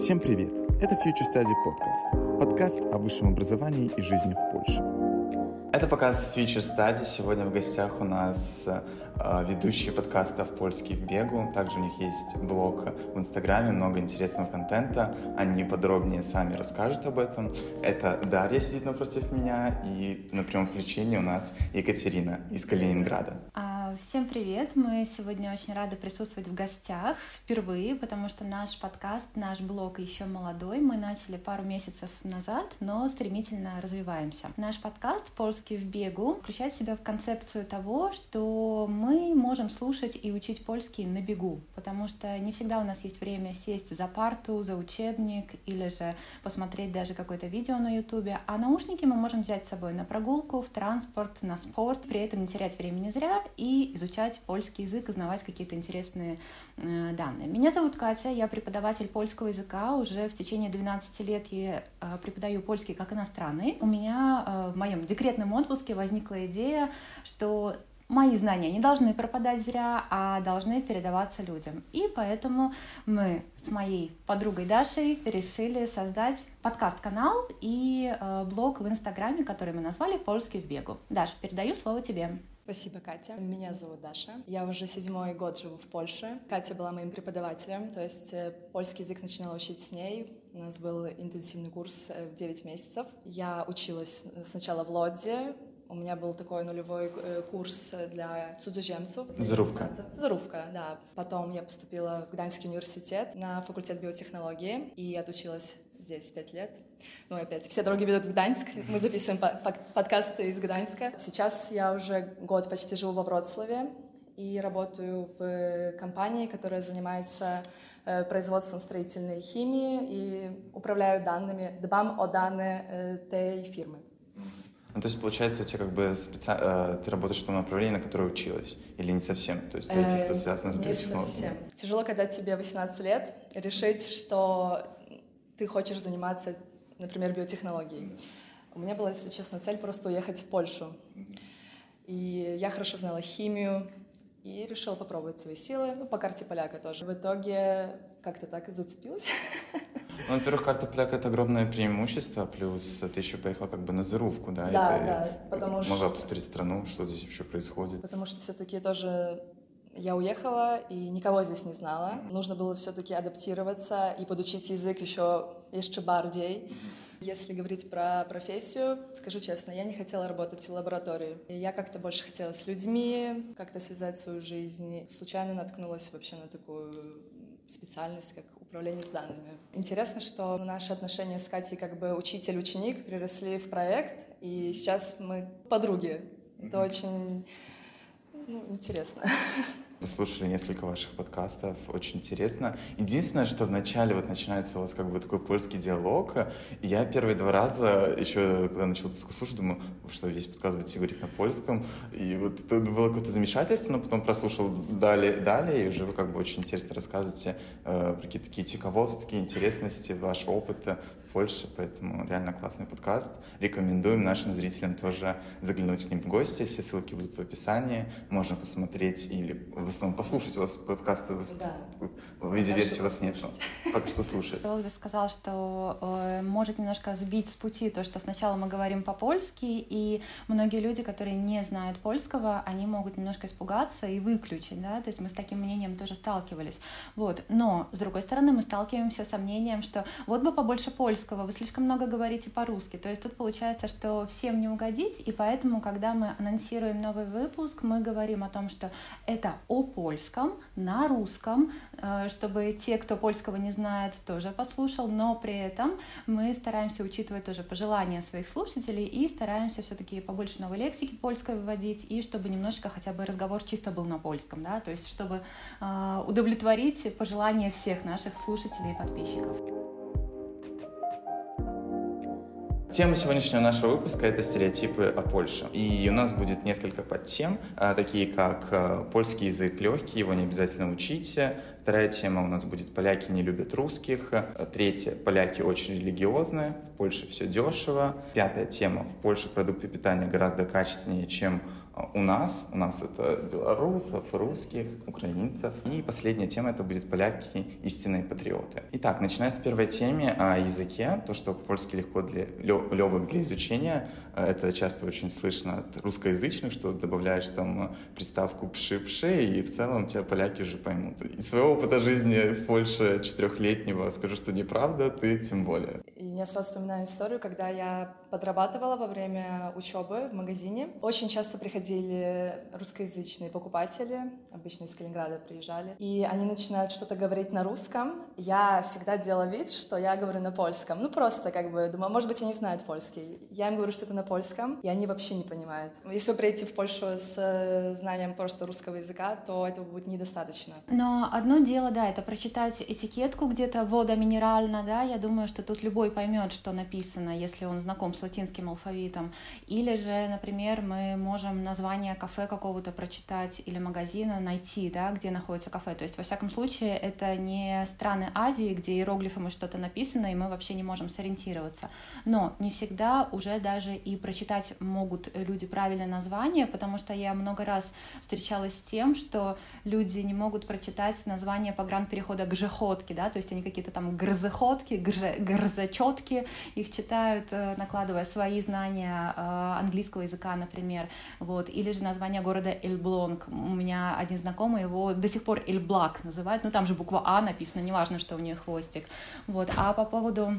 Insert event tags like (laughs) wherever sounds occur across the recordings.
Всем привет! Это Future Study Podcast. Подкаст о высшем образовании и жизни в Польше. Это показ Future Study. Сегодня в гостях у нас э, ведущие подкастов «Польский в бегу». Также у них есть блог в Инстаграме, много интересного контента. Они подробнее сами расскажут об этом. Это Дарья сидит напротив меня, и на прямом включении у нас Екатерина из Калининграда. А Всем привет! Мы сегодня очень рады присутствовать в гостях впервые, потому что наш подкаст, наш блог еще молодой. Мы начали пару месяцев назад, но стремительно развиваемся. Наш подкаст «Польский в бегу» включает в себя в концепцию того, что мы можем слушать и учить польский на бегу, потому что не всегда у нас есть время сесть за парту, за учебник или же посмотреть даже какое-то видео на ютубе, а наушники мы можем взять с собой на прогулку, в транспорт, на спорт, при этом не терять времени зря и изучать польский язык, узнавать какие-то интересные э, данные. Меня зовут Катя, я преподаватель польского языка. Уже в течение 12 лет я э, преподаю польский как иностранный. У меня э, в моем декретном отпуске возникла идея, что мои знания не должны пропадать зря, а должны передаваться людям. И поэтому мы с моей подругой Дашей решили создать подкаст-канал и э, блог в Инстаграме, который мы назвали «Польский в бегу». Даша, передаю слово тебе. Спасибо, Катя. Меня зовут Даша. Я уже седьмой год живу в Польше. Катя была моим преподавателем, то есть э, польский язык начинала учить с ней. У нас был интенсивный курс э, в 9 месяцев. Я училась сначала в Лодзе, у меня был такой нулевой э, курс для цудземцев. Зарубка. Зарубка, да. Потом я поступила в Гданьский университет на факультет биотехнологии и отучилась здесь пять лет. Ну, опять, все дороги ведут в Гданьск. Мы записываем подкасты из Гданьска. Сейчас я уже год почти живу во Вроцлаве и работаю в компании, которая занимается э, производством строительной химии и управляю данными, дбам о данные э, этой фирмы. Ну, то есть, получается, у тебя как бы специ... Э, ты работаешь в том направлении, на которое училась? Или не совсем? То есть, строительство связано с биотехнологией? Не совсем. Тяжело, когда тебе 18 лет, решить, что ты хочешь заниматься, например, биотехнологией. У меня была, если честно, цель просто уехать в Польшу. И я хорошо знала химию и решила попробовать свои силы, ну, по карте поляка тоже. В итоге как-то так и зацепилась. Ну, во-первых, карта поляка — это огромное преимущество, плюс ты еще поехала как бы на зарубку, да? Да, и да, потому что... Могла посмотреть страну, что здесь еще происходит. Потому что все-таки тоже я уехала и никого здесь не знала. Нужно было все-таки адаптироваться и подучить язык еще еще бардей. Если говорить про профессию, скажу честно, я не хотела работать в лаборатории. Я как-то больше хотела с людьми, как-то связать свою жизнь. Случайно наткнулась вообще на такую специальность, как управление с данными. Интересно, что наши отношения с Катей как бы учитель-ученик переросли в проект, и сейчас мы подруги. Это очень ну, интересно. (laughs) Послушали несколько ваших подкастов, очень интересно. Единственное, что вначале вот начинается у вас как бы такой польский диалог, и я первые два раза, еще когда начал слушать, думаю, что весь подкаст будет говорить на польском, и вот это было какое-то замешательство, но потом прослушал далее, далее, и уже вы как бы очень интересно рассказываете э, про какие-то такие тиковостки, интересности, ваш опыт в Польше, поэтому реально классный подкаст. Рекомендуем нашим зрителям тоже заглянуть к ним в гости, все ссылки будут в описании, можно посмотреть или в основном послушать у вас подкасты, да. в видеоверсии у вас нет, пока что слушать. Олга сказал, что э, может немножко сбить с пути то, что сначала мы говорим по-польски, и многие люди, которые не знают польского, они могут немножко испугаться и выключить, да, то есть мы с таким мнением тоже сталкивались, вот, но, с другой стороны, мы сталкиваемся с мнением, что вот бы побольше польского, вы слишком много говорите по-русски, то есть тут получается, что всем не угодить, и поэтому, когда мы анонсируем новый выпуск, мы говорим о том, что это о польском, на русском, э, чтобы те, кто польского не знает, тоже послушал, но при этом мы стараемся учитывать тоже пожелания своих слушателей и стараемся все-таки побольше новой лексики польской выводить, и чтобы немножечко хотя бы разговор чисто был на польском, да, то есть чтобы э, удовлетворить пожелания всех наших слушателей и подписчиков. Тема сегодняшнего нашего выпуска — это стереотипы о Польше. И у нас будет несколько подтем, а, такие как а, польский язык легкий, его не обязательно учите. Вторая тема у нас будет «Поляки не любят русских». Третья — «Поляки очень религиозные», в Польше все дешево. Пятая тема — в Польше продукты питания гораздо качественнее, чем у нас, у нас это белорусов, русских, украинцев. И последняя тема это будет поляки, истинные патриоты. Итак, начиная с первой темы о языке, то, что польский легко для, легок для изучения, это часто очень слышно от русскоязычных, что добавляешь там приставку «пши-пши», и в целом тебя поляки уже поймут. Из своего опыта жизни в Польше четырехлетнего скажу, что неправда, ты тем более. И я сразу вспоминаю историю, когда я подрабатывала во время учебы в магазине. Очень часто приходили русскоязычные покупатели, обычно из Калининграда приезжали, и они начинают что-то говорить на русском. Я всегда делала вид, что я говорю на польском. Ну, просто как бы думаю, может быть, они знают польский. Я им говорю что-то на польском, и они вообще не понимают. Если вы приедете в Польшу с э, знанием просто русского языка, то этого будет недостаточно. Но одно дело, да, это прочитать этикетку где-то вода минеральна, да, я думаю, что тут любой поймет, что написано, если он знаком с латинским алфавитом. Или же, например, мы можем название кафе какого-то прочитать или магазина найти, да, где находится кафе. То есть, во всяком случае, это не страны Азии, где иероглифами что-то написано, и мы вообще не можем сориентироваться. Но не всегда уже даже и прочитать могут люди правильное название, потому что я много раз встречалась с тем, что люди не могут прочитать название погранперехода Гжеходки, да, то есть они какие-то там грзеходки, грзачетки, их читают, э, накладывая свои знания э, английского языка, например, вот, или же название города Эльблонг. У меня один знакомый его до сих пор Эльблак называют, ну там же буква А написано, неважно, что у нее хвостик, вот, а по поводу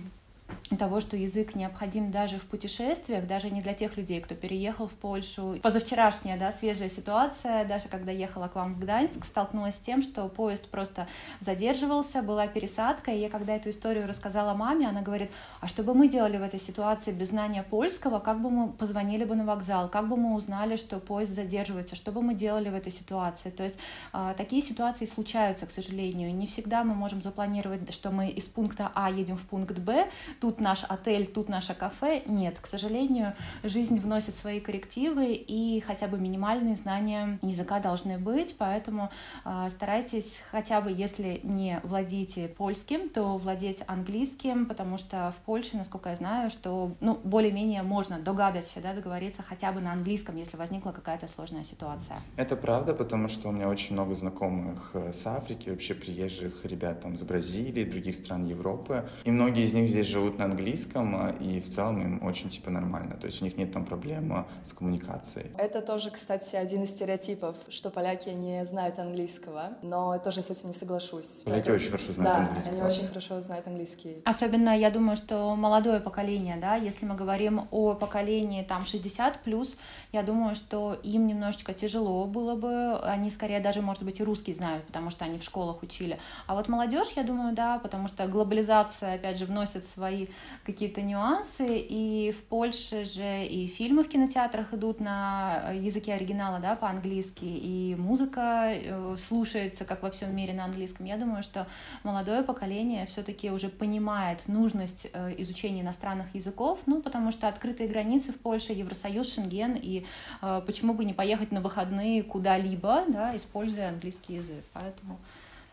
того, что язык необходим даже в путешествиях, даже не для тех людей, кто переехал в Польшу. Позавчерашняя, да, свежая ситуация, даже когда ехала к вам в Гданьск, столкнулась с тем, что поезд просто задерживался, была пересадка, и я когда эту историю рассказала маме, она говорит, а что бы мы делали в этой ситуации без знания польского, как бы мы позвонили бы на вокзал, как бы мы узнали, что поезд задерживается, что бы мы делали в этой ситуации. То есть э, такие ситуации случаются, к сожалению. Не всегда мы можем запланировать, что мы из пункта А едем в пункт Б, тут наш отель, тут наше кафе. Нет, к сожалению, жизнь вносит свои коррективы, и хотя бы минимальные знания языка должны быть, поэтому э, старайтесь хотя бы, если не владеете польским, то владеть английским, потому что в Польше, насколько я знаю, что ну, более-менее можно догадаться, да, договориться хотя бы на английском, если возникла какая-то сложная ситуация. Это правда, потому что у меня очень много знакомых э, с Африки, вообще приезжих ребят там с Бразилии, других стран Европы, и многие из них здесь живут живут на английском, а, и в целом им очень типа нормально. То есть у них нет там проблем с коммуникацией. Это тоже, кстати, один из стереотипов, что поляки не знают английского, но я тоже с этим не соглашусь. Поляки очень хорошо знают да, английский. они очень хорошо знают английский. Особенно, я думаю, что молодое поколение, да, если мы говорим о поколении там 60 плюс, я думаю, что им немножечко тяжело было бы, они скорее даже, может быть, и русский знают, потому что они в школах учили. А вот молодежь, я думаю, да, потому что глобализация, опять же, вносит свои какие-то нюансы. И в Польше же и фильмы в кинотеатрах идут на языке оригинала, да, по-английски, и музыка э, слушается, как во всем мире, на английском. Я думаю, что молодое поколение все-таки уже понимает нужность э, изучения иностранных языков, ну, потому что открытые границы в Польше, Евросоюз, Шенген, и э, почему бы не поехать на выходные куда-либо, да, используя английский язык. Поэтому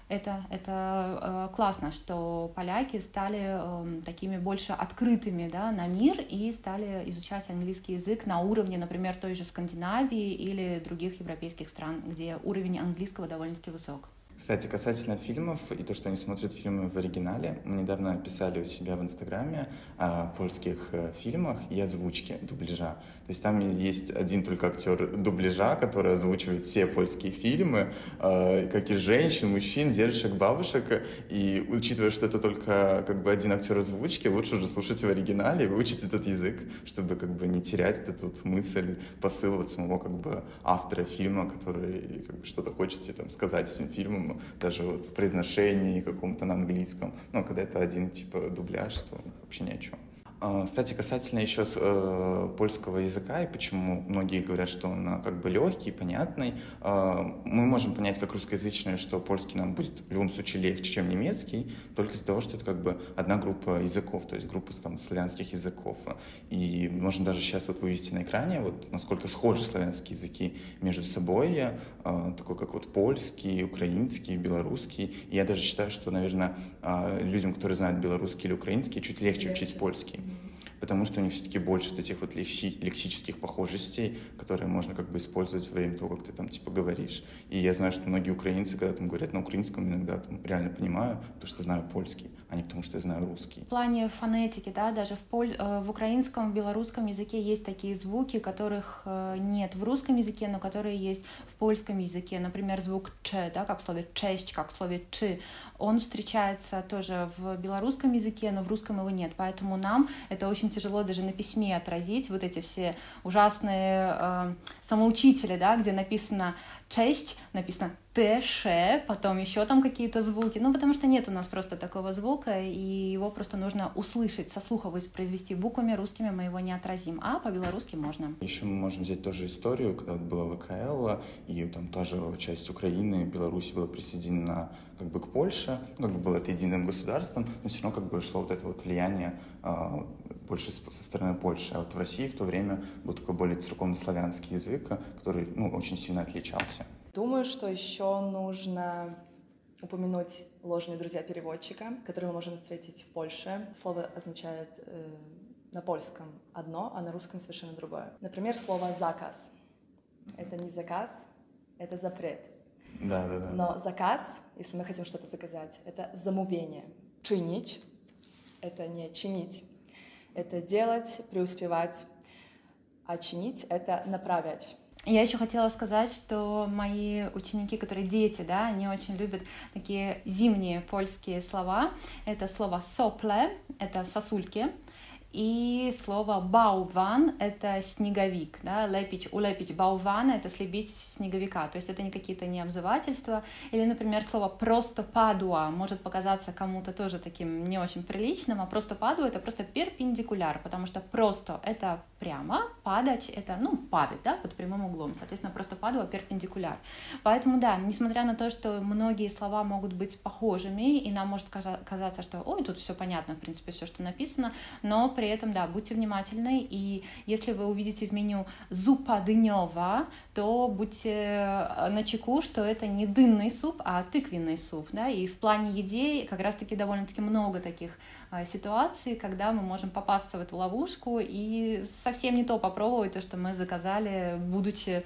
это, это э, классно, что поляки стали э, такими больше открытыми да, на мир и стали изучать английский язык на уровне, например, той же Скандинавии или других европейских стран, где уровень английского довольно-таки высок. Кстати, касательно фильмов и то, что они смотрят фильмы в оригинале, мы недавно писали у себя в Инстаграме о польских э, фильмах и озвучке, дубляжа. То есть там есть один только актер дубляжа, который озвучивает все польские фильмы, э, как и женщин, мужчин, дедушек, бабушек. И учитывая, что это только как бы один актер озвучки, лучше уже слушать в оригинале и выучить этот язык, чтобы как бы не терять эту вот мысль, посыл от самого как бы автора фильма, который как бы что-то хочет там сказать этим фильмом даже вот в произношении каком-то на английском. Но когда это один типа дубляж, то вообще ни о чем. А, кстати, касательно еще э, польского языка и почему многие говорят, что он э, как бы легкий, понятный, э, мы можем понять как русскоязычные, что польский нам будет в любом случае легче, чем немецкий, только из-за того, что это как бы одна группа языков, то есть группа там славянских языков. И можно даже сейчас вот вывести на экране, вот насколько схожи славянские языки между собой, э, такой как вот польский, украинский, белорусский. И я даже считаю, что, наверное, э, людям, которые знают белорусский или украинский, чуть легче учить польский. Потому что у них все-таки больше этих вот лекси- лексических похожестей, которые можно как бы использовать во время того, как ты там типа говоришь. И я знаю, что многие украинцы, когда там говорят на украинском, иногда там реально понимаю, потому что знаю польский, а не потому что я знаю русский. В плане фонетики, да, даже в, поль... Э, в украинском, в белорусском языке есть такие звуки, которых э, нет в русском языке, но которые есть в польском языке. Например, звук «ч», да, как в слове «честь», как в слове «чи». Он встречается тоже в белорусском языке, но в русском его нет. Поэтому нам это очень тяжело даже на письме отразить, вот эти все ужасные э, самоучители, да, где написано «честь», написано «тэше», потом еще там какие-то звуки, ну, потому что нет у нас просто такого звука, и его просто нужно услышать, со слуха воспроизвести буквами русскими мы его не отразим, а по-белорусски можно. Еще мы можем взять тоже историю, когда вот была ВКЛ, и там тоже часть Украины, Беларуси была присоединена как бы к Польше, ну, как бы было это единым государством, но все равно как бы шло вот это вот влияние э, больше со стороны Польши. А вот в России в то время был такой более церковнославянский язык, который ну, очень сильно отличался. Думаю, что еще нужно упомянуть ложные друзья переводчика, которые мы можем встретить в Польше. Слово означает э, на польском одно, а на русском совершенно другое. Например, слово заказ. Это не заказ, это запрет. Да, да, да. Но заказ, если мы хотим что-то заказать, это замовение. Чинить — это не чинить. Это делать, преуспевать. А чинить — это направлять. Я еще хотела сказать, что мои ученики, которые дети, да, они очень любят такие зимние польские слова. Это слово сопле, это сосульки, и слово бауван — это снеговик, да, лепить, улепить баувана — это слепить снеговика, то есть это не какие-то не обзывательства, или, например, слово просто падуа может показаться кому-то тоже таким не очень приличным, а просто падуа — это просто перпендикуляр, потому что просто — это прямо, падать — это, ну, падать, да, под прямым углом, соответственно, просто падуа — перпендикуляр. Поэтому, да, несмотря на то, что многие слова могут быть похожими, и нам может казаться, что, ой, тут все понятно, в принципе, все, что написано, но при этом, да, будьте внимательны, и если вы увидите в меню зупа дынева, то будьте э, на чеку, что это не дынный суп, а тыквенный суп, да, и в плане еды как раз-таки довольно-таки много таких э, ситуаций, когда мы можем попасться в эту ловушку и совсем не то попробовать, то, что мы заказали, будучи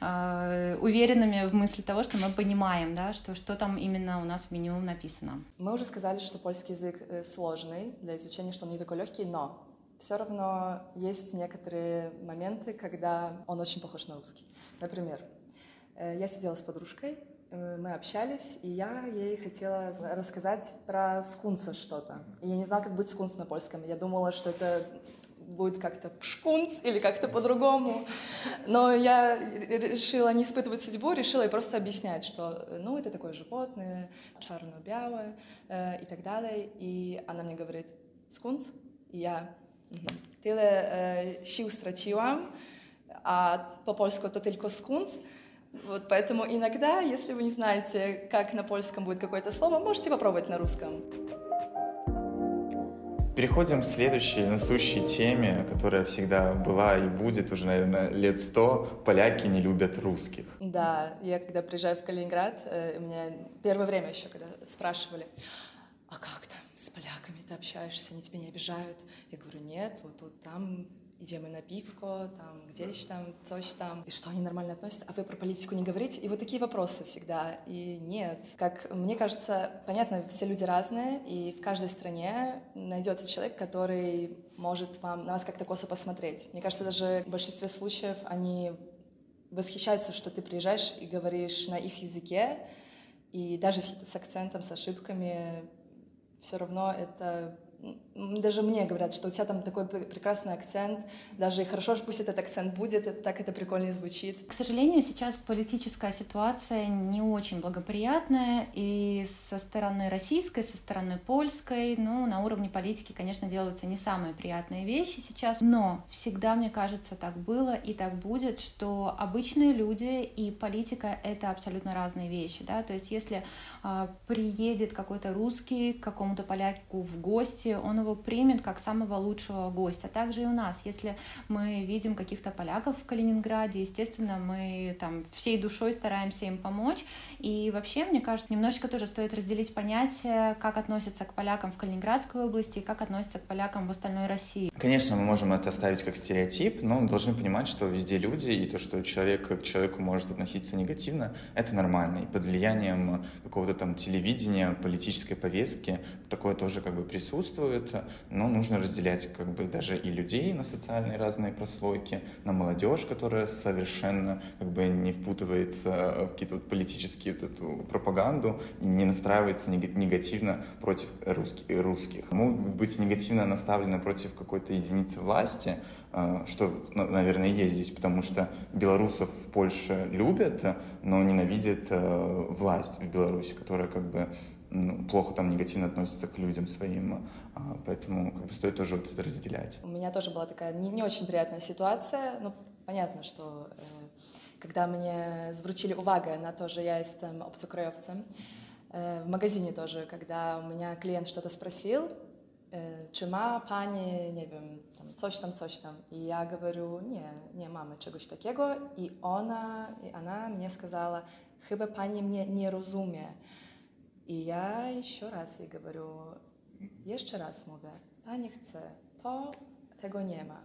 э, уверенными в мысли того, что мы понимаем, да, что, что там именно у нас в меню написано. Мы уже сказали, что польский язык э, сложный для изучения, что он не такой легкий, но все равно есть некоторые моменты, когда он очень похож на русский. Например, я сидела с подружкой, мы общались, и я ей хотела рассказать про скунса что-то. И я не знала, как будет скунс на польском. Я думала, что это будет как-то пшкунц или как-то по-другому. Но я решила не испытывать судьбу, решила ей просто объяснять, что ну, это такое животное, черно-белое э, и так далее. И она мне говорит, скунс? И я, tyle э, sił а по-польски это только скунс. Вот поэтому иногда, если вы не знаете, как на польском будет какое-то слово, можете попробовать на русском. Переходим к следующей насущей теме, которая всегда была и будет уже, наверное, лет сто. Поляки не любят русских. Да, я когда приезжаю в Калининград, э, у меня первое время еще, когда спрашивали, а как там с поляками ты общаешься, они тебя не обижают? Я говорю, нет, вот тут там идем на пивко, там, гdzieś там, coś там, и что они нормально относятся, а вы про политику не говорите? И вот такие вопросы всегда. И нет. Как мне кажется, понятно, все люди разные, и в каждой стране найдется человек, который может вам, на вас как-то косо посмотреть. Мне кажется, даже в большинстве случаев они восхищаются, что ты приезжаешь и говоришь на их языке, и даже если ты с акцентом, с ошибками, все равно это даже мне говорят, что у тебя там такой прекрасный акцент, даже и хорошо, пусть этот акцент будет, так это прикольно звучит. К сожалению, сейчас политическая ситуация не очень благоприятная, и со стороны российской, со стороны польской, ну, на уровне политики, конечно, делаются не самые приятные вещи сейчас, но всегда, мне кажется, так было и так будет, что обычные люди и политика — это абсолютно разные вещи, да, то есть если э, приедет какой-то русский к какому-то поляку в гости, он его примет как самого лучшего гостя. Также и у нас, если мы видим каких-то поляков в Калининграде, естественно, мы там всей душой стараемся им помочь. И вообще, мне кажется, немножечко тоже стоит разделить понятие, как относятся к полякам в Калининградской области и как относятся к полякам в остальной России. Конечно, мы можем это ставить как стереотип, но мы должны понимать, что везде люди, и то, что человек к человеку может относиться негативно, это нормально. И под влиянием какого-то там телевидения, политической повестки такое тоже как бы присутствует, но нужно разделять как бы даже и людей на социальные разные прослойки, на молодежь, которая совершенно как бы не впутывается в какие-то вот политические вот эту пропаганду и не настраивается негативно против русских. Могут быть негативно наставлены против какой-то единицы власти, э, что, наверное, есть здесь, потому что белорусов в Польше любят, но ненавидят э, власть в Беларуси, которая как бы ну, плохо там негативно относится к людям своим, а, поэтому как бы стоит тоже вот это разделять. У меня тоже была такая не, не очень приятная ситуация, ну, понятно, что э, когда мне zwrócili uwagę на то, że ja jestem obcokrajowcem, э, в магазине тоже, когда у меня клиент что-то спросил, э, ma pani, nie wiem, tam coś tam, coś tam. I ja говорю, nie, nie mamy czegoś takiego. I ona, i ona mnie сказала, chyba pani mnie nie rozumie. I ja jeszcze raz jej говорю, jeszcze raz mówię, pani chce to, tego nie ma.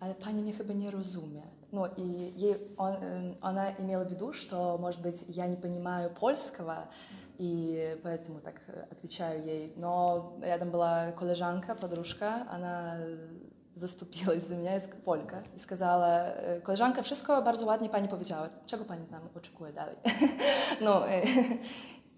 Ale pani mnie chyba не rozumie. Ну, и ей, он, она имела в виду, что, может быть, я не понимаю польского, и поэтому так отвечаю ей. Но рядом была коллежанка, подружка, она zastąpiłaś za mnie, jest Polka, i сказала, koleżanka, wszystko bardzo ładnie pani powiedziała, czego pani tam oczekuje dalej? (laughs) no,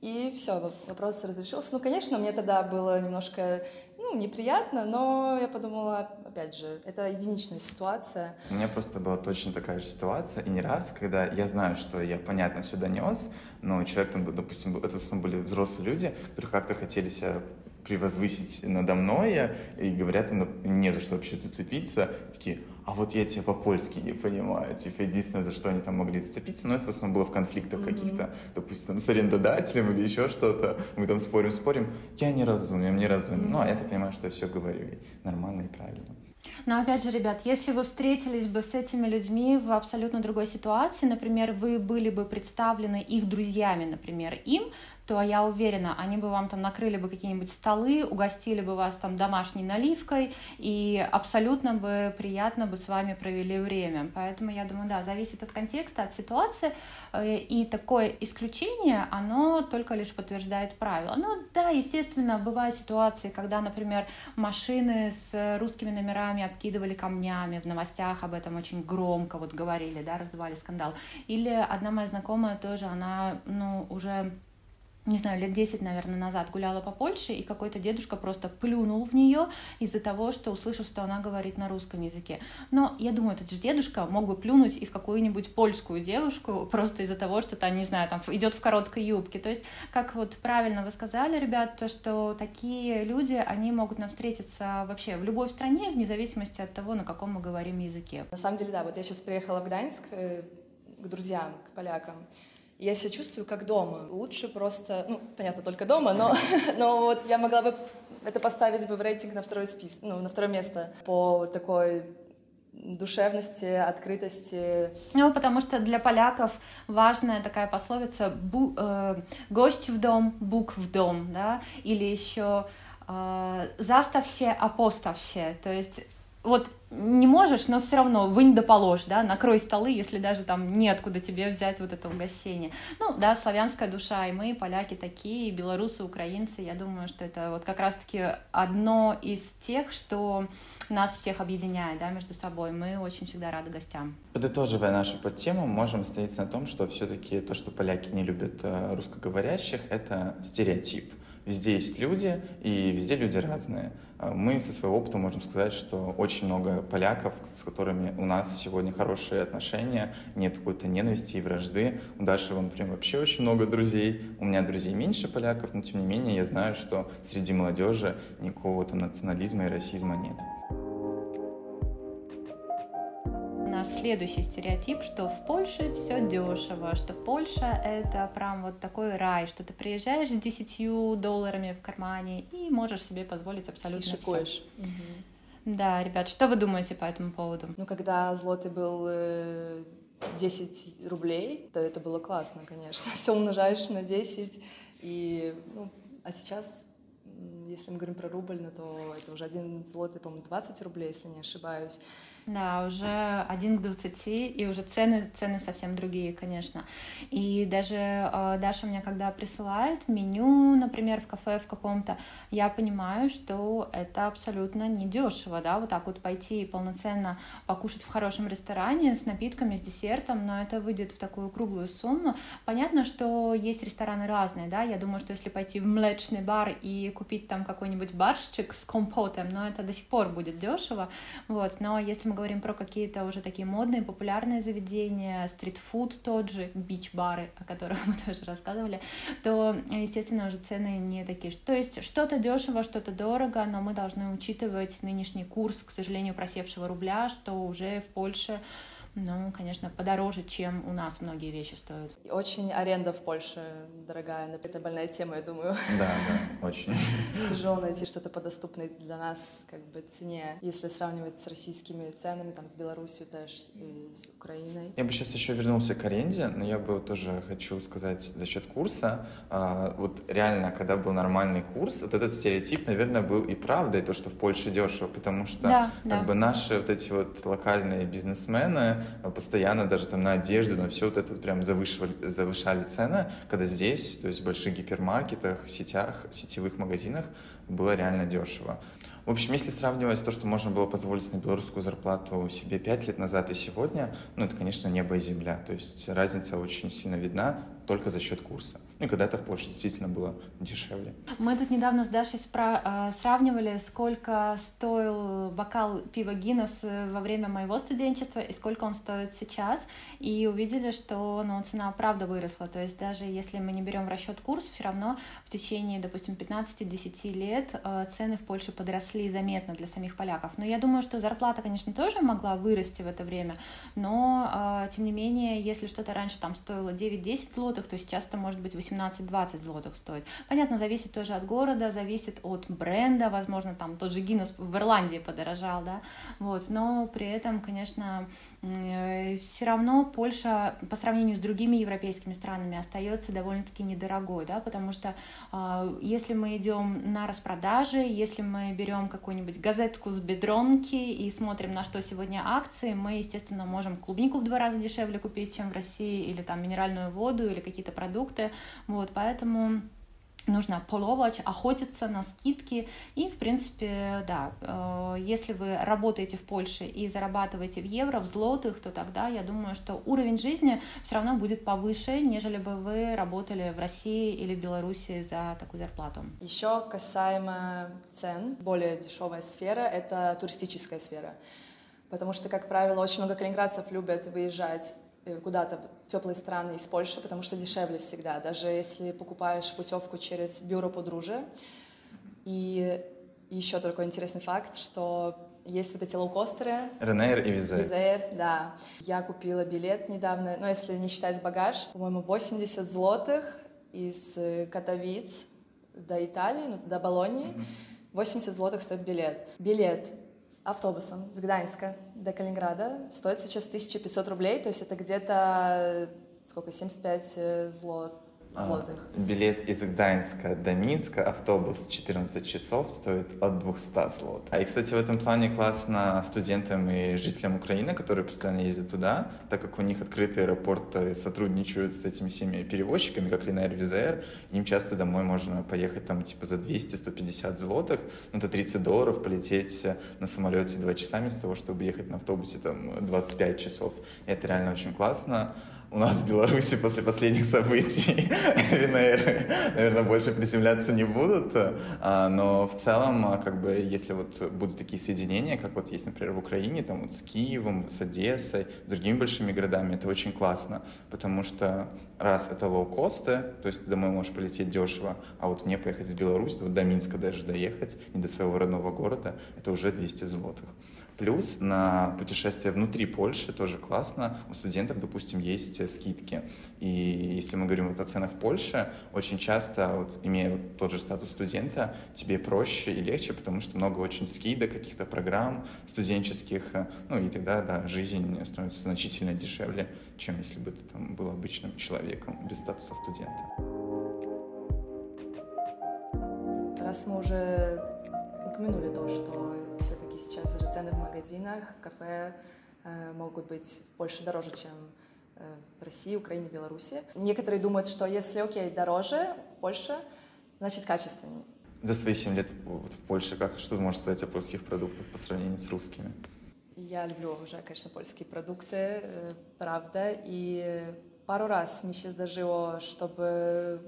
и все, вопрос разрешился. Ну, конечно, мне тогда было немножко ну, неприятно, но я подумала, опять же, это единичная ситуация. У меня просто была точно такая же ситуация, и не раз, когда я знаю, что я понятно все донес, но человек там, допустим, это в основном были взрослые люди, которые как-то хотели себя превозвысить надо мной и говорят, им не за что вообще зацепиться, такие, а вот я тебя по-польски не понимаю, типа, единственное, за что они там могли зацепиться, но это в основном было в конфликтах mm-hmm. каких-то, допустим, с арендодателем или еще что-то, мы там спорим, спорим, я не разумею, не разумею, mm-hmm. ну, а я так понимаю, что я все говорю нормально и правильно. Но опять же, ребят, если вы встретились бы с этими людьми в абсолютно другой ситуации, например, вы были бы представлены их друзьями, например, им, то я уверена, они бы вам там накрыли бы какие-нибудь столы, угостили бы вас там домашней наливкой и абсолютно бы приятно бы с вами провели время. Поэтому я думаю, да, зависит от контекста, от ситуации, э, и такое исключение, оно только лишь подтверждает правило. Ну да, естественно, бывают ситуации, когда, например, машины с русскими номерами обкидывали камнями, в новостях об этом очень громко вот говорили, да, раздавали скандал. Или одна моя знакомая тоже, она, ну, уже не знаю, лет 10, наверное, назад гуляла по Польше, и какой-то дедушка просто плюнул в нее из-за того, что услышал, что она говорит на русском языке. Но я думаю, этот же дедушка мог бы плюнуть и в какую-нибудь польскую девушку просто из-за того, что та, не знаю, там идет в короткой юбке. То есть, как вот правильно вы сказали, ребят, то, что такие люди, они могут нам встретиться вообще в любой стране, вне зависимости от того, на каком мы говорим языке. На самом деле, да, вот я сейчас приехала в Гданьск э, к друзьям, к полякам, я себя чувствую как дома. Лучше просто, ну, понятно, только дома, но, (laughs) но вот я могла бы это поставить бы в рейтинг на второй спис, ну, на второе место по такой душевности, открытости. Ну, потому что для поляков важная такая пословица бу, э, «гость в дом, бук в дом», да, или еще э, «заставься, апоставься», то есть вот не можешь, но все равно вынь да положь, да, накрой столы, если даже там неоткуда тебе взять вот это угощение. Ну, да, славянская душа, и мы, поляки, такие, белорусы, украинцы, я думаю, что это вот как раз-таки одно из тех, что нас всех объединяет, да, между собой. Мы очень всегда рады гостям. Подытоживая нашу подтему, можем остановиться на том, что все-таки то, что поляки не любят э, русскоговорящих, это стереотип. Везде есть люди, и везде люди разные. А мы со своего опыта можем сказать, что очень много поляков, с которыми у нас сегодня хорошие отношения, нет какой-то ненависти и вражды. У Даши, например, вообще очень много друзей. У меня друзей меньше поляков, но тем не менее я знаю, что среди молодежи никакого там национализма и расизма нет. Наш следующий стереотип, что в Польше все дешево, что Польша это прям вот такой рай, что ты приезжаешь с 10 долларами в кармане и можешь себе позволить абсолютно и шикуешь. Все. Угу. Да, ребят, что вы думаете по этому поводу? Ну, когда злотый был 10 э, рублей, то это было классно, конечно. (laughs) Все умножаешь на 10, и, ну, а сейчас если мы говорим про рубль, ну, то это уже один злотый, по-моему, 20 рублей, если не ошибаюсь. Да, уже один к 20, и уже цены, цены совсем другие, конечно. И даже э, Даша мне, когда присылает меню, например, в кафе в каком-то, я понимаю, что это абсолютно недешево, да, вот так вот пойти и полноценно покушать в хорошем ресторане с напитками, с десертом, но это выйдет в такую круглую сумму. Понятно, что есть рестораны разные, да, я думаю, что если пойти в млечный бар и купить там какой-нибудь баршчик с компотом, но это до сих пор будет дешево, вот, но если мы говорим про какие-то уже такие модные, популярные заведения, стритфуд тот же, бич-бары, о которых (laughs) мы тоже рассказывали, то, естественно, уже цены не такие. То есть что-то дешево, что-то дорого, но мы должны учитывать нынешний курс, к сожалению, просевшего рубля, что уже в Польше ну, конечно, подороже, чем у нас многие вещи стоят. Очень аренда в Польше дорогая, но это больная тема, я думаю. Да, да, очень. (laughs) Тяжело найти что-то по доступной для нас как бы цене, если сравнивать с российскими ценами, там, с Беларусью тоже, и с Украиной. Я бы сейчас еще вернулся к аренде, но я бы тоже хочу сказать за счет курса. А, вот реально, когда был нормальный курс, вот этот стереотип, наверное, был и правдой, то, что в Польше дешево, потому что да, как да. бы наши вот эти вот локальные бизнесмены, постоянно даже там на одежду, на все вот это прям завышивали, завышали цены, когда здесь, то есть в больших гипермаркетах, сетях, сетевых магазинах было реально дешево. В общем, если сравнивать то, что можно было позволить на белорусскую зарплату себе 5 лет назад и сегодня, ну, это, конечно, небо и земля. То есть разница очень сильно видна только за счет курса. Ну когда-то в Польше действительно было дешевле. Мы тут недавно с Дашей спра- э, сравнивали, сколько стоил бокал пива Гиннес э, во время моего студенчества и сколько он стоит сейчас, и увидели, что ну, цена правда выросла. То есть даже если мы не берем в расчет курс, все равно в течение, допустим, 15-10 лет э, цены в Польше подросли заметно для самих поляков. Но я думаю, что зарплата, конечно, тоже могла вырасти в это время, но тем не менее, если что-то раньше там стоило 9-10 злотых, то сейчас это может быть 18-20 злотых стоит. Понятно, зависит тоже от города, зависит от бренда, возможно, там тот же Гиннес в Ирландии подорожал, да, вот, но при этом, конечно, все равно Польша по сравнению с другими европейскими странами остается довольно-таки недорогой, да, потому что э, если мы идем на распродажи, если мы берем какую-нибудь газетку с бедронки и смотрим, на что сегодня акции, мы, естественно, можем клубнику в два раза дешевле купить, чем в России, или там минеральную воду, или какие-то продукты, вот, поэтому нужно половать, охотиться на скидки. И, в принципе, да, э, если вы работаете в Польше и зарабатываете в евро, в злотых, то тогда я думаю, что уровень жизни все равно будет повыше, нежели бы вы работали в России или в Беларуси за такую зарплату. Еще касаемо цен, более дешевая сфера — это туристическая сфера. Потому что, как правило, очень много калининградцев любят выезжать куда-то в теплые страны из Польши, потому что дешевле всегда, даже если покупаешь путевку через бюро подружия. И еще такой интересный факт, что есть вот эти лоукостеры. Ренейр и Визер. Визер, да. Я купила билет недавно, ну, если не считать багаж, по-моему, 80 злотых из э, Катовиц до Италии, ну, до Болонии. 80 злотых стоит билет. Билет автобусом с Гданьска до Калининграда стоит сейчас 1500 рублей, то есть это где-то сколько, 75 э, злот, злотых. А, билет из Гданьска до Минска, автобус 14 часов стоит от 200 злот. А и, кстати, в этом плане классно студентам и жителям Украины, которые постоянно ездят туда, так как у них открытые аэропорты сотрудничают с этими всеми перевозчиками, как Линейр, Визаэр, им часто домой можно поехать там типа за 200-150 злотых, ну это 30 долларов полететь на самолете 2 часа вместо того, чтобы ехать на автобусе там 25 часов. И это реально очень классно. У нас в Беларуси после последних событий (laughs) Винейры, наверное, больше приземляться не будут. А, но в целом, а, как бы, если вот будут такие соединения, как вот есть, например, в Украине, там вот с Киевом, с Одессой, с другими большими городами, это очень классно, потому что раз это лоу-косты, то есть ты домой можешь полететь дешево, а вот мне поехать в Беларусь, вот до Минска даже доехать, не до своего родного города, это уже 200 злотых. Плюс на путешествие внутри Польши тоже классно. У студентов, допустим, есть скидки. И если мы говорим вот о ценах в Польше, очень часто, вот, имея вот тот же статус студента, тебе проще и легче, потому что много очень скидок, каких-то программ студенческих. Ну и тогда, да, жизнь становится значительно дешевле, чем если бы ты там был обычным человеком без статуса студента. Раз мы уже упомянули то, что все-таки сейчас даже цены в магазинах, в кафе э, могут быть больше дороже, чем э, в России, Украине, Беларуси. Некоторые думают, что если, окей, дороже, больше, значит качественнее. За свои 7 лет в, в Польше, как, что ты можешь сказать о польских продуктах по сравнению с русскими? Я люблю уже, конечно, польские продукты, э, правда. И пару раз мне сейчас зdarzyło, чтобы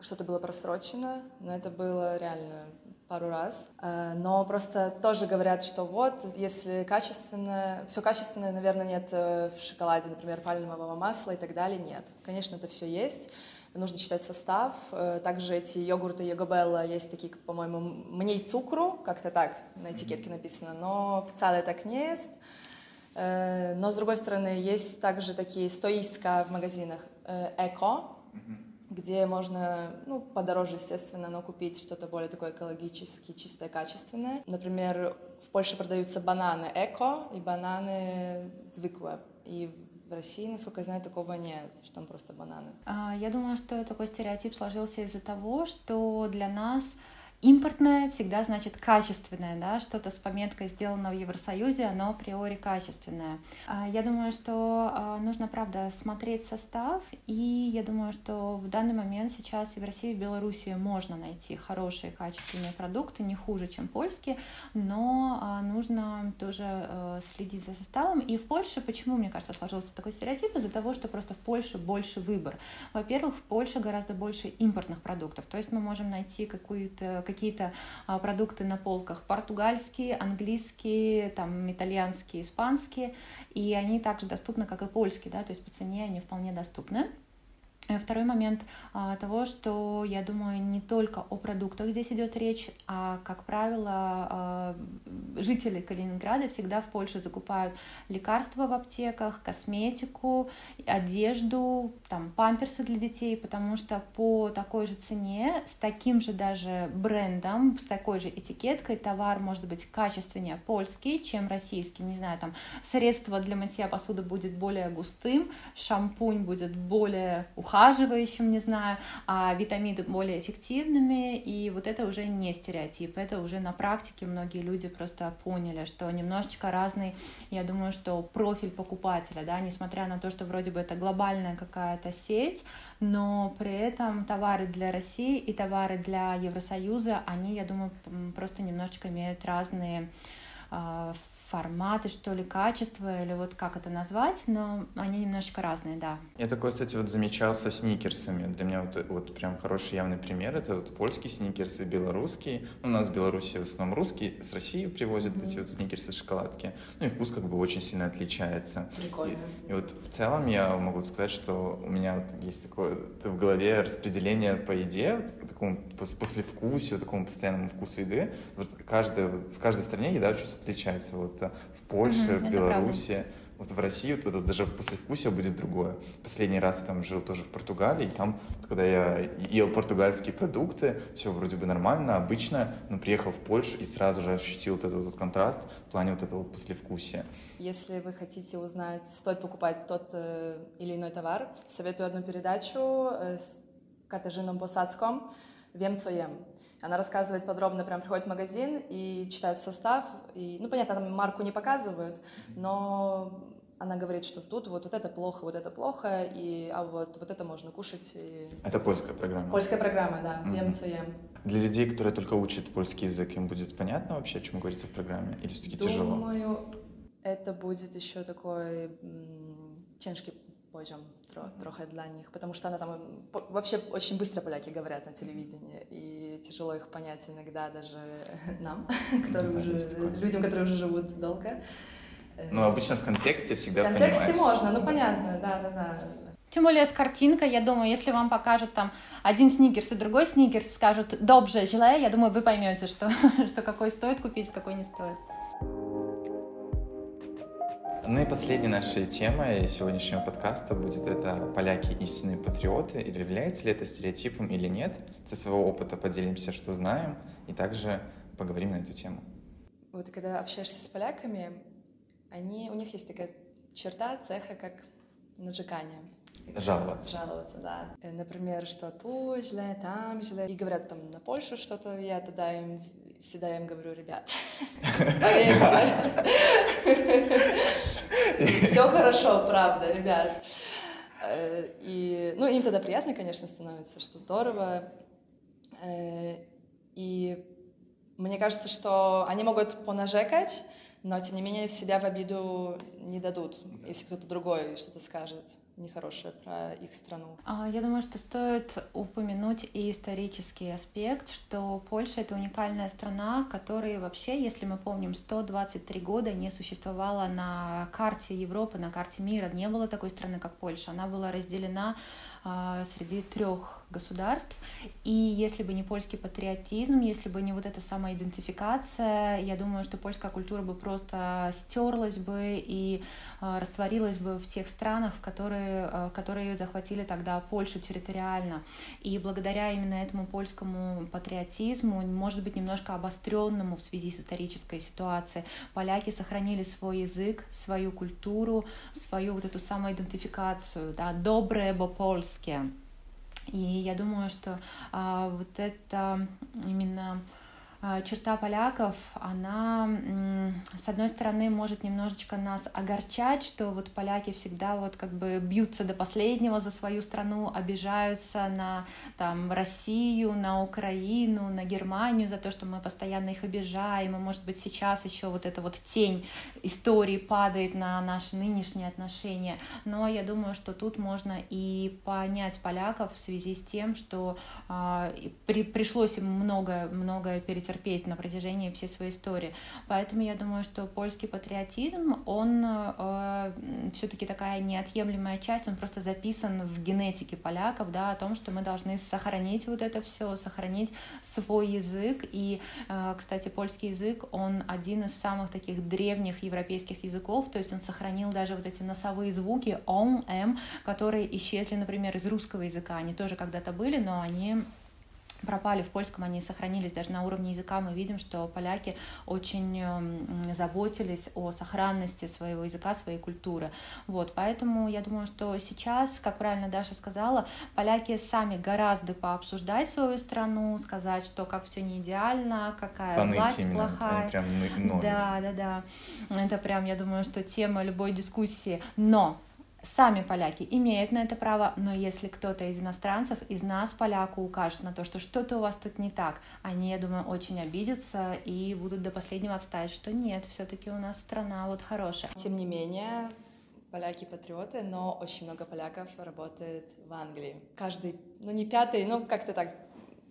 что-то было просрочено, но это было реально пару раз. Э, но просто тоже говорят, что вот, если качественное, все качественное, наверное, нет э, в шоколаде, например, пальмового масла и так далее, нет. Конечно, это все есть. Нужно читать состав. Э, также эти йогурты Йогобелла есть такие, по-моему, мне цукру, как-то так на этикетке написано, но в целом так не есть. Но, с другой стороны, есть также такие стоиска в магазинах эко, где можно, ну, подороже, естественно, но купить что-то более такое экологически чистое, качественное. Например, в Польше продаются бананы эко и бананы звыклые. И в России, насколько я знаю, такого нет, что там просто бананы. А, я думаю, что такой стереотип сложился из-за того, что для нас Импортное всегда значит качественное, да, что-то с пометкой сделано в Евросоюзе, оно априори качественное. А, я думаю, что а, нужно, правда, смотреть состав, и я думаю, что в данный момент сейчас и в России, и в Беларуси можно найти хорошие качественные продукты, не хуже, чем польские, но а, нужно тоже следить за составом. И в Польше, почему, мне кажется, сложился такой стереотип? Из-за того, что просто в Польше больше выбор. Во-первых, в Польше гораздо больше импортных продуктов, то есть мы можем найти какую-то какие-то а, продукты на полках португальские, английские, там, итальянские, испанские, и они также доступны, как и польские, да, то есть по цене они вполне доступны. Э, второй момент а, того, что я думаю, не только о продуктах здесь идет речь, а, как правило, а, жители Калининграда всегда в Польше закупают лекарства в аптеках, косметику, одежду, там, памперсы для детей, потому что по такой же цене, с таким же даже брендом, с такой же этикеткой товар может быть качественнее польский, чем российский. Не знаю, там средство для мытья посуды будет более густым, шампунь будет более ухаб ухаживающим, не знаю, а витамины более эффективными, и вот это уже не стереотип, это уже на практике многие люди просто поняли, что немножечко разный, я думаю, что профиль покупателя, да, несмотря на то, что вроде бы это глобальная какая-то сеть, но при этом товары для России и товары для Евросоюза, они, я думаю, просто немножечко имеют разные а, форматы, что ли, качество, или вот как это назвать, но они немножечко разные, да. Я такой, кстати, вот замечал со сникерсами. Для меня вот, вот прям хороший явный пример. Это вот польский сникерс и белорусский. У нас в Беларуси в основном русский, с России привозят mm-hmm. эти вот сникерсы, шоколадки. Ну и вкус как бы очень сильно отличается. Прикольно. И, и вот в целом я могу сказать, что у меня вот есть такое в голове распределение по еде, вот, такому послевкусию, такому постоянному вкусу еды. Вот каждая, в каждой стране еда чуть отличается. Вот в Польше, угу, в Беларуси. Вот в России вот, вот даже послевкусие будет другое. Последний раз я там жил тоже в Португалии, и там, вот, когда я ел португальские продукты, все вроде бы нормально, обычно, но приехал в Польшу и сразу же ощутил вот этот вот контраст в плане вот этого вот послевкусия. Если вы хотите узнать, стоит покупать тот э, или иной товар, советую одну передачу э, с Катажином Посадском «Вем, co ем». Она рассказывает подробно, прям приходит в магазин и читает состав. И, ну, понятно, там марку не показывают, но она говорит, что тут вот, вот это плохо, вот это плохо, и, а вот, вот это можно кушать. И... Это польская программа? Польская программа, да, mm-hmm. Для людей, которые только учат польский язык, им будет понятно вообще, о чем говорится в программе? Или все-таки тяжело? Думаю, это будет еще такой м- тяжкий позже тро- трохи для них, потому что она там по- вообще очень быстро поляки говорят на телевидении, и тяжело их понять иногда даже (laughs) нам, (laughs) которые Да, уже людям, которые уже живут долго. Э, Но обычно в контексте всегда в контексте понимаешь. можно, ну понятно, да, да, да. Тем более с картинкой, я думаю, если вам покажут там один сникерс и другой сникерс, скажут «добже, желаю», я думаю, вы поймете, что, (laughs) что какой стоит купить, какой не стоит. Ну и последней нашей темой сегодняшнего подкаста будет это «Поляки истинные патриоты» или является ли это стереотипом или нет. Со своего опыта поделимся, что знаем, и также поговорим на эту тему. Вот когда общаешься с поляками, они, у них есть такая черта цеха, как наджигание. Жаловаться. Жаловаться, да. Э, Например, что то зле, там зле. И говорят там на Польшу что-то, я тогда им всегда им говорю, ребят, поверьте. Все хорошо, правда, ребят. Э, И, ну, им тогда приятно, конечно, становится, что здорово. Э, И мне кажется, что они могут понажекать, но, тем не менее, себя в обиду не дадут, если кто-то другой что-то скажет нехорошее про их страну. А, Я думаю, что стоит упомянуть и исторический аспект, что Польша — это уникальная страна, которая вообще, если мы помним, 123 года не существовала на карте Европы, на карте мира. Не было такой страны, как Польша. Она была разделена среди трех государств. И если бы не польский патриотизм, если бы не вот эта самоидентификация, я думаю, что польская культура бы просто стерлась бы и а, растворилась бы в тех странах, которые, а, которые захватили тогда Польшу территориально. И благодаря именно этому польскому патриотизму, может быть, немножко обостренному в связи с исторической ситуацией, поляки сохранили свой язык, свою культуру, свою вот эту самоидентификацию, да, доброе бо польские. И я думаю, что а, вот это именно черта поляков, она, с одной стороны, может немножечко нас огорчать, что вот поляки всегда вот как бы бьются до последнего за свою страну, обижаются на там Россию, на Украину, на Германию за то, что мы постоянно их обижаем, и может быть сейчас еще вот эта вот тень истории падает на наши нынешние отношения. Но я думаю, что тут можно и понять поляков в связи с тем, что а, и при, пришлось им много, многое перетерпеть на протяжении всей своей истории. Поэтому я думаю, что польский патриотизм, он э, все-таки такая неотъемлемая часть, он просто записан в генетике поляков, да, о том, что мы должны сохранить вот это все, сохранить свой язык. И, э, кстати, польский язык, он один из самых таких древних европейских языков, то есть он сохранил даже вот эти носовые звуки он, м, которые исчезли, например, из русского языка. Они тоже когда-то были, но они пропали в польском, они сохранились даже на уровне языка. Мы видим, что поляки очень м, заботились о сохранности своего языка, своей культуры. Вот, поэтому я думаю, что сейчас, как правильно Даша сказала, поляки сами гораздо пообсуждать свою страну, сказать, что как все не идеально, какая Поныть власть именно, плохая. они прям ны-. Да, да, да. Это прям, я думаю, что тема любой дискуссии. Но Сами поляки имеют на это право, но если кто-то из иностранцев, из нас, поляку, укажет на то, что что-то у вас тут не так, они, я думаю, очень обидятся и будут до последнего отстаивать, что нет, все-таки у нас страна вот хорошая. Тем не менее, поляки патриоты, но очень много поляков работает в Англии. Каждый, ну не пятый, ну как-то так,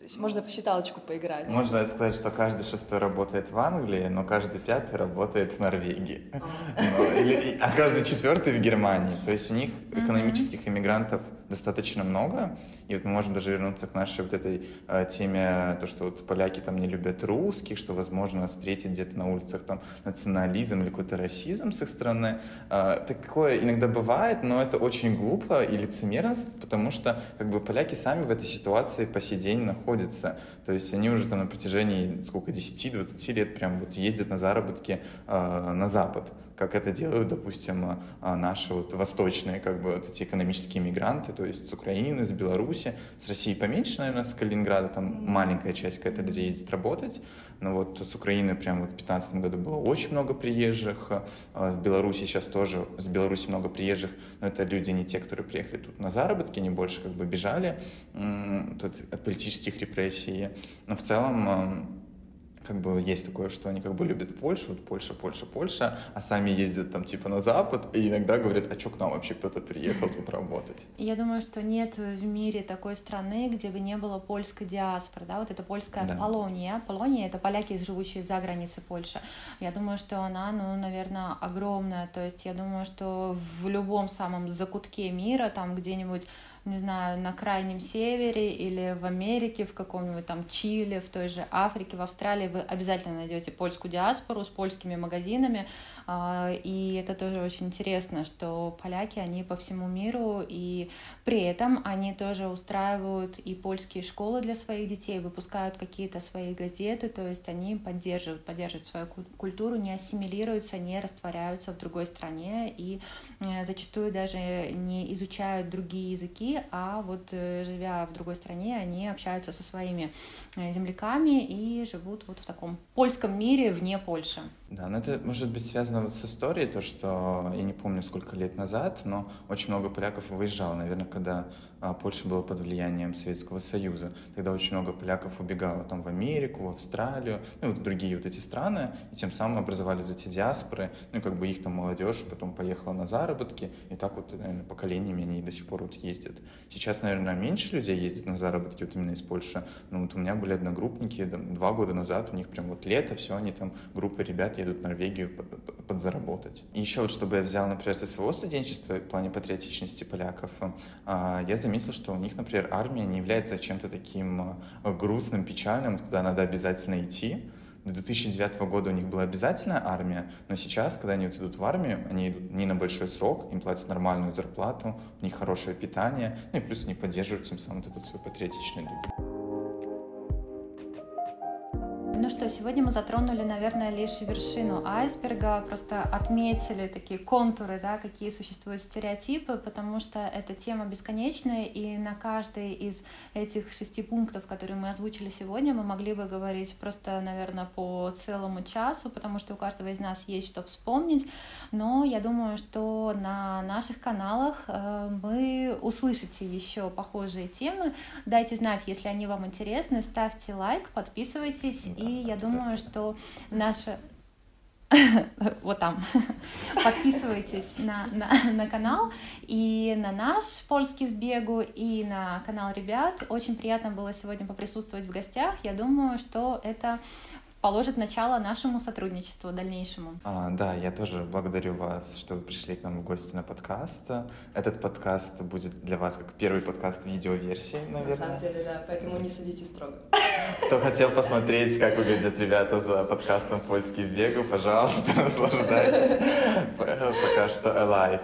то есть можно по считалочку поиграть. Можно сказать, что каждый шестой работает в Англии, но каждый пятый работает в Норвегии. (laughs) Ну, а каждый четвертый в Германии. То есть у них экономических иммигрантов достаточно много. И вот мы можем даже вернуться к нашей вот этой э, теме, то, что вот поляки там не любят русских, что, возможно, встретить где-то на улицах там национализм или какой-то расизм с их стороны. Э, такое иногда бывает, но это очень глупо и лицемерно, потому что как бы поляки сами в этой ситуации по сей день находятся. То есть они уже там на протяжении сколько, 10-20 лет прям вот ездят на заработки э, на Запад как это делают, допустим, а, наши вот восточные как бы вот эти экономические мигранты, то есть с Украины, с Беларуси, с России поменьше, наверное, с Калининграда, там маленькая часть какая-то людей ездит работать, но вот с Украины прям вот в 2015 году было очень много приезжих, а, в Беларуси сейчас тоже, с Беларуси много приезжих, но это люди не те, которые приехали тут на заработки, они больше как бы бежали от политических репрессий, но в целом как бы есть такое, что они как бы любят Польшу, вот Польша, Польша, Польша, а сами ездят там типа на Запад и иногда говорят, а что к нам вообще кто-то приехал тут работать? Я думаю, что нет в мире такой страны, где бы не было польской диаспоры, да, вот это польская да. Полония. Полония — это поляки, живущие за границей Польши. Я думаю, что она, ну, наверное, огромная, то есть я думаю, что в любом самом закутке мира, там где-нибудь не знаю, на крайнем севере или в Америке, в каком-нибудь там Чили, в той же Африке, в Австралии, вы обязательно найдете польскую диаспору с польскими магазинами, и это тоже очень интересно, что поляки, они по всему миру, и при этом они тоже устраивают и польские школы для своих детей, выпускают какие-то свои газеты, то есть они поддерживают, поддерживают свою культуру, не ассимилируются, не растворяются в другой стране и э, зачастую даже не изучают другие языки, а вот э, живя в другой стране, они общаются со своими э, земляками и живут вот в таком польском мире вне Польши. Да, но это может быть связано вот с историей, то, что я не помню, сколько лет назад, но очень много поляков выезжало, наверное, когда Польша была под влиянием Советского Союза. Тогда очень много поляков убегало там в Америку, в Австралию, ну вот другие вот эти страны, и тем самым образовались эти диаспоры, ну как бы их там молодежь потом поехала на заработки, и так вот, наверное, поколениями они до сих пор вот ездят. Сейчас, наверное, меньше людей ездит на заработки вот именно из Польши, но вот у меня были одногруппники два года назад, у них прям вот лето, все, они там, группы ребят едут в Норвегию подзаработать. И еще вот, чтобы я взял, например, со своего студенчества в плане патриотичности поляков, а, я заметил, заметил, что у них, например, армия не является чем-то таким э, грустным, печальным, куда надо обязательно идти. До 2009 года у них была обязательная армия, но сейчас, когда они вот идут в армию, они идут не на большой срок, им платят нормальную зарплату, у них хорошее питание, ну и плюс они поддерживают тем самым вот этот свой патриотичный дух. Ну что, сегодня мы затронули, наверное, лишь вершину айсберга, просто отметили такие контуры, да, какие существуют стереотипы, потому что эта тема бесконечная, и на каждый из этих шести пунктов, которые мы озвучили сегодня, мы могли бы говорить просто, наверное, по целому часу, потому что у каждого из нас есть что вспомнить, но я думаю, что на наших каналах э, вы услышите еще похожие темы. Дайте знать, если они вам интересны, ставьте лайк, подписывайтесь и я думаю, что наша (laughs) вот там. (laughs) Подписывайтесь на, на, на канал и на наш польский в бегу, и на канал ребят. Очень приятно было сегодня поприсутствовать в гостях. Я думаю, что это положит начало нашему сотрудничеству дальнейшему. А, да, я тоже благодарю вас, что вы пришли к нам в гости на подкаст. Этот подкаст будет для вас как первый подкаст видеоверсии, наверное. На самом деле, да, поэтому не судите строго. Кто хотел посмотреть, как выглядят ребята за подкастом «Польский бегу», пожалуйста, (laughs) наслаждайтесь. Пока что alive.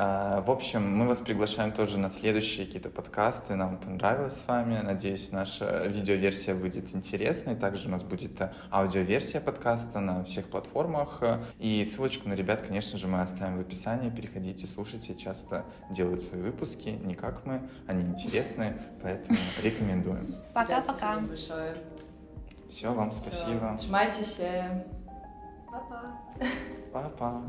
А, в общем, мы вас приглашаем тоже на следующие какие-то подкасты. Нам понравилось с вами. Надеюсь, наша видеоверсия будет интересной. Также у нас будет э, аудиоверсия подкаста на всех платформах. И ссылочку на ребят, конечно же, мы оставим в описании. Переходите, слушайте. Часто делают свои выпуски. Не как мы, они интересные. Поэтому (laughs) рекомендуем. Пока-пока. Все, вам спасибо. Все. Trzymajcie Папа. Папа.